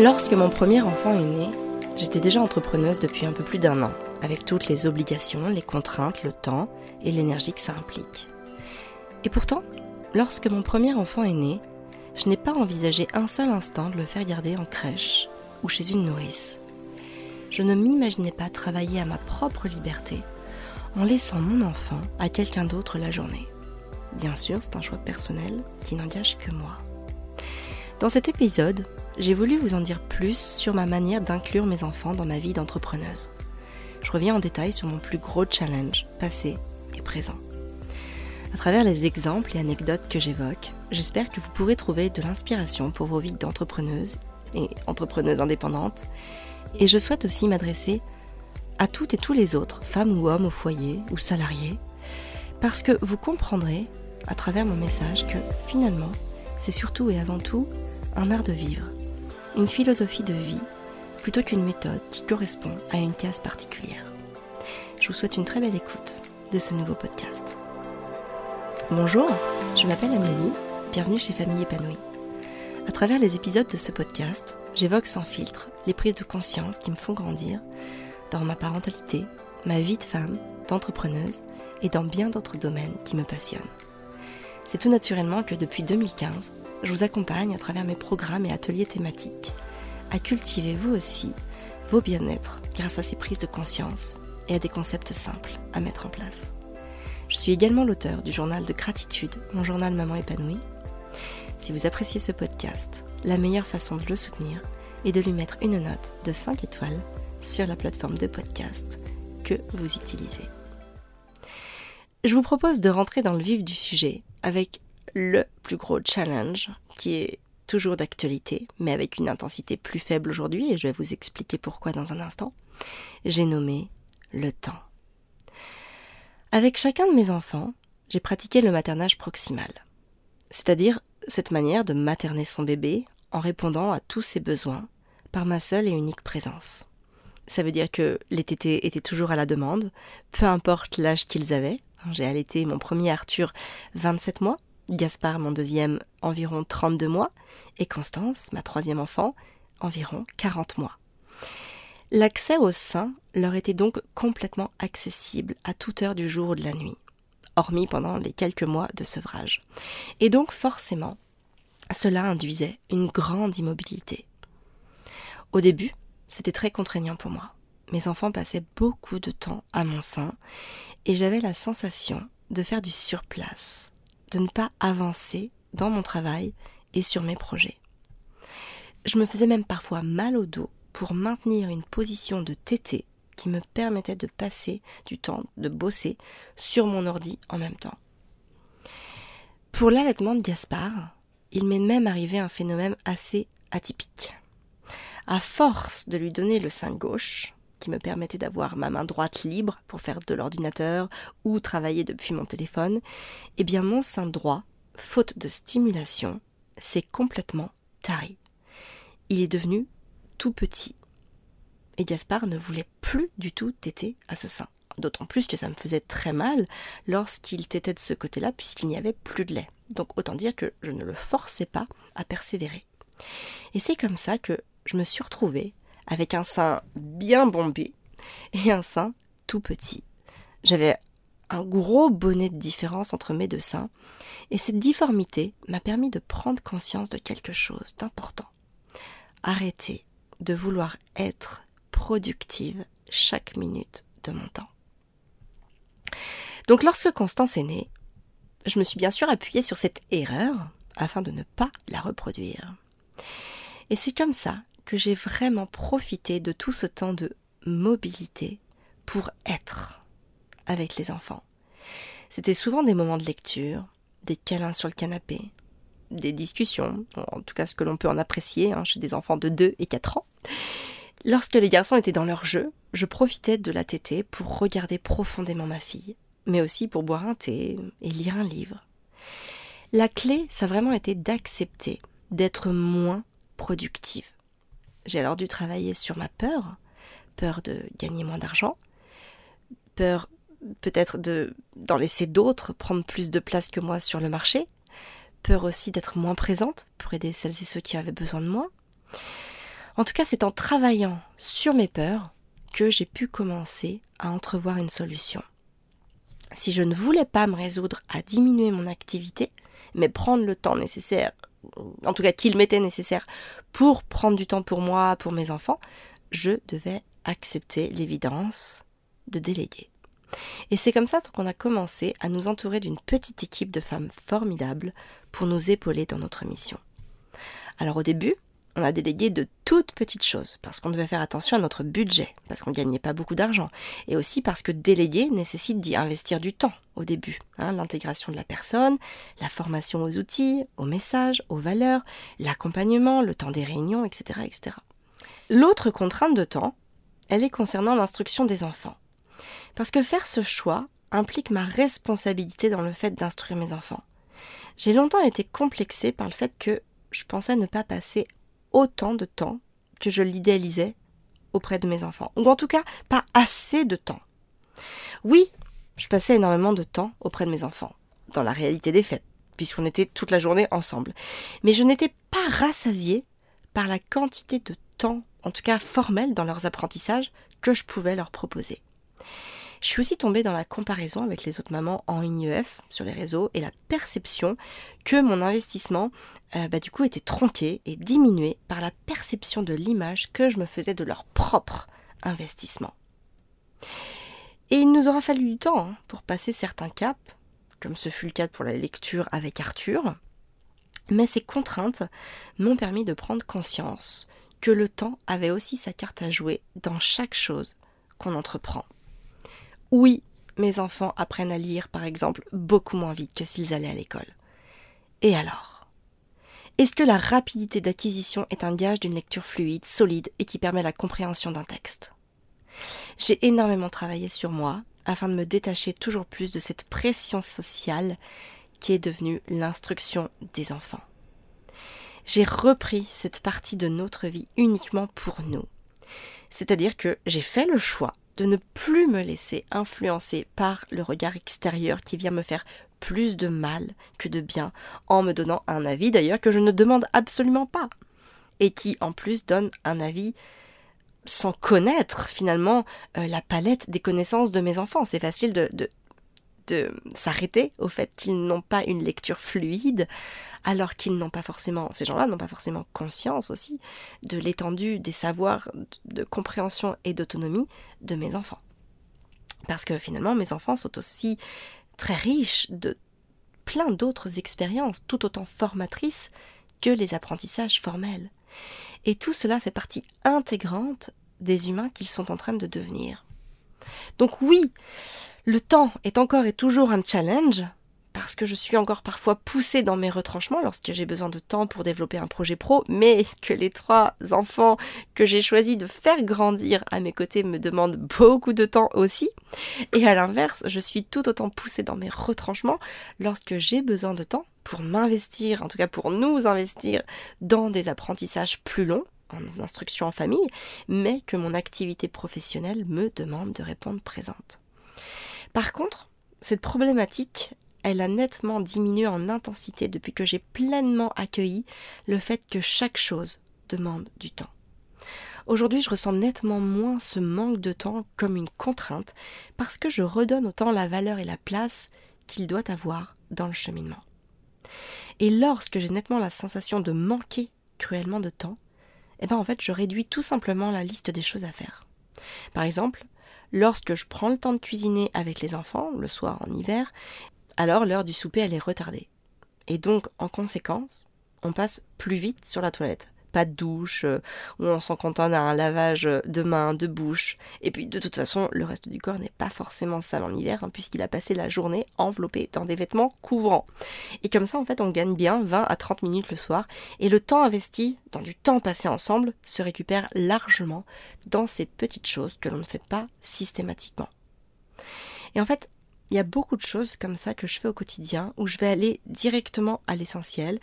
Lorsque mon premier enfant est né, j'étais déjà entrepreneuse depuis un peu plus d'un an, avec toutes les obligations, les contraintes, le temps et l'énergie que ça implique. Et pourtant, lorsque mon premier enfant est né, je n'ai pas envisagé un seul instant de le faire garder en crèche ou chez une nourrice. Je ne m'imaginais pas travailler à ma propre liberté en laissant mon enfant à quelqu'un d'autre la journée. Bien sûr, c'est un choix personnel qui n'engage que moi. Dans cet épisode, j'ai voulu vous en dire plus sur ma manière d'inclure mes enfants dans ma vie d'entrepreneuse. Je reviens en détail sur mon plus gros challenge, passé et présent. À travers les exemples et anecdotes que j'évoque, j'espère que vous pourrez trouver de l'inspiration pour vos vies d'entrepreneuse et entrepreneuse indépendante. Et je souhaite aussi m'adresser à toutes et tous les autres, femmes ou hommes au foyer ou salariés, parce que vous comprendrez à travers mon message que finalement, c'est surtout et avant tout un art de vivre, une philosophie de vie, plutôt qu'une méthode qui correspond à une case particulière. Je vous souhaite une très belle écoute de ce nouveau podcast. Bonjour, je m'appelle Amélie, bienvenue chez Famille épanouie. À travers les épisodes de ce podcast, j'évoque sans filtre les prises de conscience qui me font grandir dans ma parentalité, ma vie de femme, d'entrepreneuse et dans bien d'autres domaines qui me passionnent. C'est tout naturellement que depuis 2015, je vous accompagne à travers mes programmes et ateliers thématiques à cultiver vous aussi vos bien-être grâce à ces prises de conscience et à des concepts simples à mettre en place. Je suis également l'auteur du journal de gratitude, mon journal Maman épanouie. Si vous appréciez ce podcast, la meilleure façon de le soutenir est de lui mettre une note de 5 étoiles sur la plateforme de podcast que vous utilisez. Je vous propose de rentrer dans le vif du sujet avec le plus gros challenge qui est toujours d'actualité, mais avec une intensité plus faible aujourd'hui, et je vais vous expliquer pourquoi dans un instant. J'ai nommé le temps. Avec chacun de mes enfants, j'ai pratiqué le maternage proximal, c'est-à-dire cette manière de materner son bébé en répondant à tous ses besoins par ma seule et unique présence. Ça veut dire que les tétés étaient toujours à la demande, peu importe l'âge qu'ils avaient. J'ai allaité mon premier Arthur 27 mois, Gaspard, mon deuxième, environ 32 mois, et Constance, ma troisième enfant, environ 40 mois. L'accès au sein leur était donc complètement accessible à toute heure du jour ou de la nuit, hormis pendant les quelques mois de sevrage. Et donc forcément, cela induisait une grande immobilité. Au début, c'était très contraignant pour moi. Mes enfants passaient beaucoup de temps à mon sein et j'avais la sensation de faire du surplace, de ne pas avancer dans mon travail et sur mes projets. Je me faisais même parfois mal au dos pour maintenir une position de tété qui me permettait de passer du temps de bosser sur mon ordi en même temps. Pour l'allaitement de Gaspard, il m'est même arrivé un phénomène assez atypique. À force de lui donner le sein gauche, qui me permettait d'avoir ma main droite libre pour faire de l'ordinateur ou travailler depuis mon téléphone, eh bien mon sein droit, faute de stimulation, s'est complètement tari. Il est devenu tout petit. Et Gaspard ne voulait plus du tout téter à ce sein. D'autant plus que ça me faisait très mal lorsqu'il tétait de ce côté-là, puisqu'il n'y avait plus de lait. Donc autant dire que je ne le forçais pas à persévérer. Et c'est comme ça que je me suis retrouvée avec un sein bien bombé et un sein tout petit. J'avais un gros bonnet de différence entre mes deux seins, et cette difformité m'a permis de prendre conscience de quelque chose d'important. Arrêter de vouloir être productive chaque minute de mon temps. Donc lorsque Constance est née, je me suis bien sûr appuyée sur cette erreur afin de ne pas la reproduire. Et c'est comme ça j'ai vraiment profité de tout ce temps de mobilité pour être avec les enfants. C'était souvent des moments de lecture, des câlins sur le canapé, des discussions, en tout cas ce que l'on peut en apprécier hein, chez des enfants de 2 et 4 ans. Lorsque les garçons étaient dans leur jeu, je profitais de la tétée pour regarder profondément ma fille, mais aussi pour boire un thé et lire un livre. La clé, ça a vraiment été d'accepter d'être moins productive. J'ai alors dû travailler sur ma peur, peur de gagner moins d'argent, peur peut-être de d'en laisser d'autres prendre plus de place que moi sur le marché, peur aussi d'être moins présente pour aider celles et ceux qui avaient besoin de moi. En tout cas, c'est en travaillant sur mes peurs que j'ai pu commencer à entrevoir une solution. Si je ne voulais pas me résoudre à diminuer mon activité, mais prendre le temps nécessaire, en tout cas qu'il m'était nécessaire pour prendre du temps pour moi, pour mes enfants, je devais accepter l'évidence de déléguer. Et c'est comme ça qu'on a commencé à nous entourer d'une petite équipe de femmes formidables pour nous épauler dans notre mission. Alors au début, on a délégué de toutes petites choses, parce qu'on devait faire attention à notre budget, parce qu'on ne gagnait pas beaucoup d'argent, et aussi parce que déléguer nécessite d'y investir du temps au début. Hein, l'intégration de la personne, la formation aux outils, aux messages, aux valeurs, l'accompagnement, le temps des réunions, etc. etc. L'autre contrainte de temps, elle est concernant l'instruction des enfants. Parce que faire ce choix implique ma responsabilité dans le fait d'instruire mes enfants. J'ai longtemps été complexée par le fait que je pensais ne pas passer autant de temps que je l'idéalisais auprès de mes enfants. Ou en tout cas, pas assez de temps. Oui, je passais énormément de temps auprès de mes enfants, dans la réalité des faits, puisqu'on était toute la journée ensemble. Mais je n'étais pas rassasiée par la quantité de temps, en tout cas formel, dans leurs apprentissages que je pouvais leur proposer. Je suis aussi tombée dans la comparaison avec les autres mamans en IEF sur les réseaux et la perception que mon investissement euh, bah, du coup était tronqué et diminué par la perception de l'image que je me faisais de leur propre investissement. Et il nous aura fallu du temps hein, pour passer certains caps, comme ce fut le cas pour la lecture avec Arthur, mais ces contraintes m'ont permis de prendre conscience que le temps avait aussi sa carte à jouer dans chaque chose qu'on entreprend. Oui, mes enfants apprennent à lire, par exemple, beaucoup moins vite que s'ils allaient à l'école. Et alors? Est-ce que la rapidité d'acquisition est un gage d'une lecture fluide, solide et qui permet la compréhension d'un texte? J'ai énormément travaillé sur moi afin de me détacher toujours plus de cette pression sociale qui est devenue l'instruction des enfants. J'ai repris cette partie de notre vie uniquement pour nous. C'est-à-dire que j'ai fait le choix de ne plus me laisser influencer par le regard extérieur qui vient me faire plus de mal que de bien, en me donnant un avis d'ailleurs que je ne demande absolument pas, et qui en plus donne un avis sans connaître finalement euh, la palette des connaissances de mes enfants. C'est facile de, de s'arrêter au fait qu'ils n'ont pas une lecture fluide, alors qu'ils n'ont pas forcément, ces gens-là n'ont pas forcément conscience aussi de l'étendue des savoirs de compréhension et d'autonomie de mes enfants. Parce que finalement, mes enfants sont aussi très riches de plein d'autres expériences, tout autant formatrices que les apprentissages formels. Et tout cela fait partie intégrante des humains qu'ils sont en train de devenir. Donc oui, le temps est encore et toujours un challenge, parce que je suis encore parfois poussée dans mes retranchements lorsque j'ai besoin de temps pour développer un projet pro, mais que les trois enfants que j'ai choisi de faire grandir à mes côtés me demandent beaucoup de temps aussi. Et à l'inverse, je suis tout autant poussée dans mes retranchements lorsque j'ai besoin de temps pour m'investir, en tout cas pour nous investir dans des apprentissages plus longs, en instruction en famille, mais que mon activité professionnelle me demande de répondre présente. Par contre, cette problématique, elle a nettement diminué en intensité depuis que j'ai pleinement accueilli le fait que chaque chose demande du temps. Aujourd'hui, je ressens nettement moins ce manque de temps comme une contrainte parce que je redonne au temps la valeur et la place qu'il doit avoir dans le cheminement. Et lorsque j'ai nettement la sensation de manquer cruellement de temps, eh ben en fait, je réduis tout simplement la liste des choses à faire. Par exemple, lorsque je prends le temps de cuisiner avec les enfants, le soir en hiver, alors l'heure du souper elle est retardée. Et donc, en conséquence, on passe plus vite sur la toilette pas de douche, euh, on s'en contente à un lavage de mains, de bouche. Et puis de toute façon, le reste du corps n'est pas forcément sale en hiver, hein, puisqu'il a passé la journée enveloppé dans des vêtements couvrants. Et comme ça, en fait, on gagne bien 20 à 30 minutes le soir, et le temps investi dans du temps passé ensemble se récupère largement dans ces petites choses que l'on ne fait pas systématiquement. Et en fait, il y a beaucoup de choses comme ça que je fais au quotidien où je vais aller directement à l'essentiel,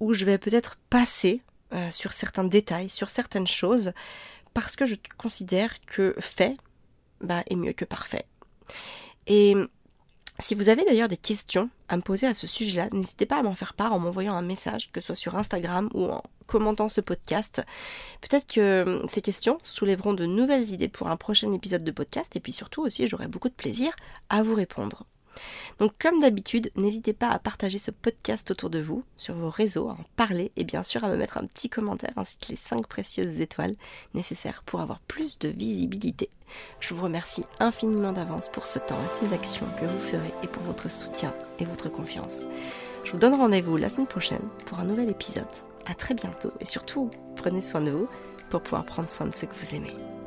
où je vais peut-être passer euh, sur certains détails, sur certaines choses, parce que je considère que fait bah, est mieux que parfait. Et Si vous avez d'ailleurs des questions à me poser à ce sujet-là, n'hésitez pas à m'en faire part en m'envoyant un message, que ce soit sur Instagram ou en commentant ce podcast. Peut-être que ces questions soulèveront de nouvelles idées pour un prochain épisode de podcast et puis surtout aussi j'aurai beaucoup de plaisir à vous répondre. Donc comme d'habitude, n'hésitez pas à partager ce podcast autour de vous, sur vos réseaux, à en parler et bien sûr à me mettre un petit commentaire ainsi que les 5 précieuses étoiles nécessaires pour avoir plus de visibilité. Je vous remercie infiniment d'avance pour ce temps et ces actions que vous ferez et pour votre soutien et votre confiance. Je vous donne rendez-vous la semaine prochaine pour un nouvel épisode. A très bientôt et surtout, prenez soin de vous pour pouvoir prendre soin de ceux que vous aimez.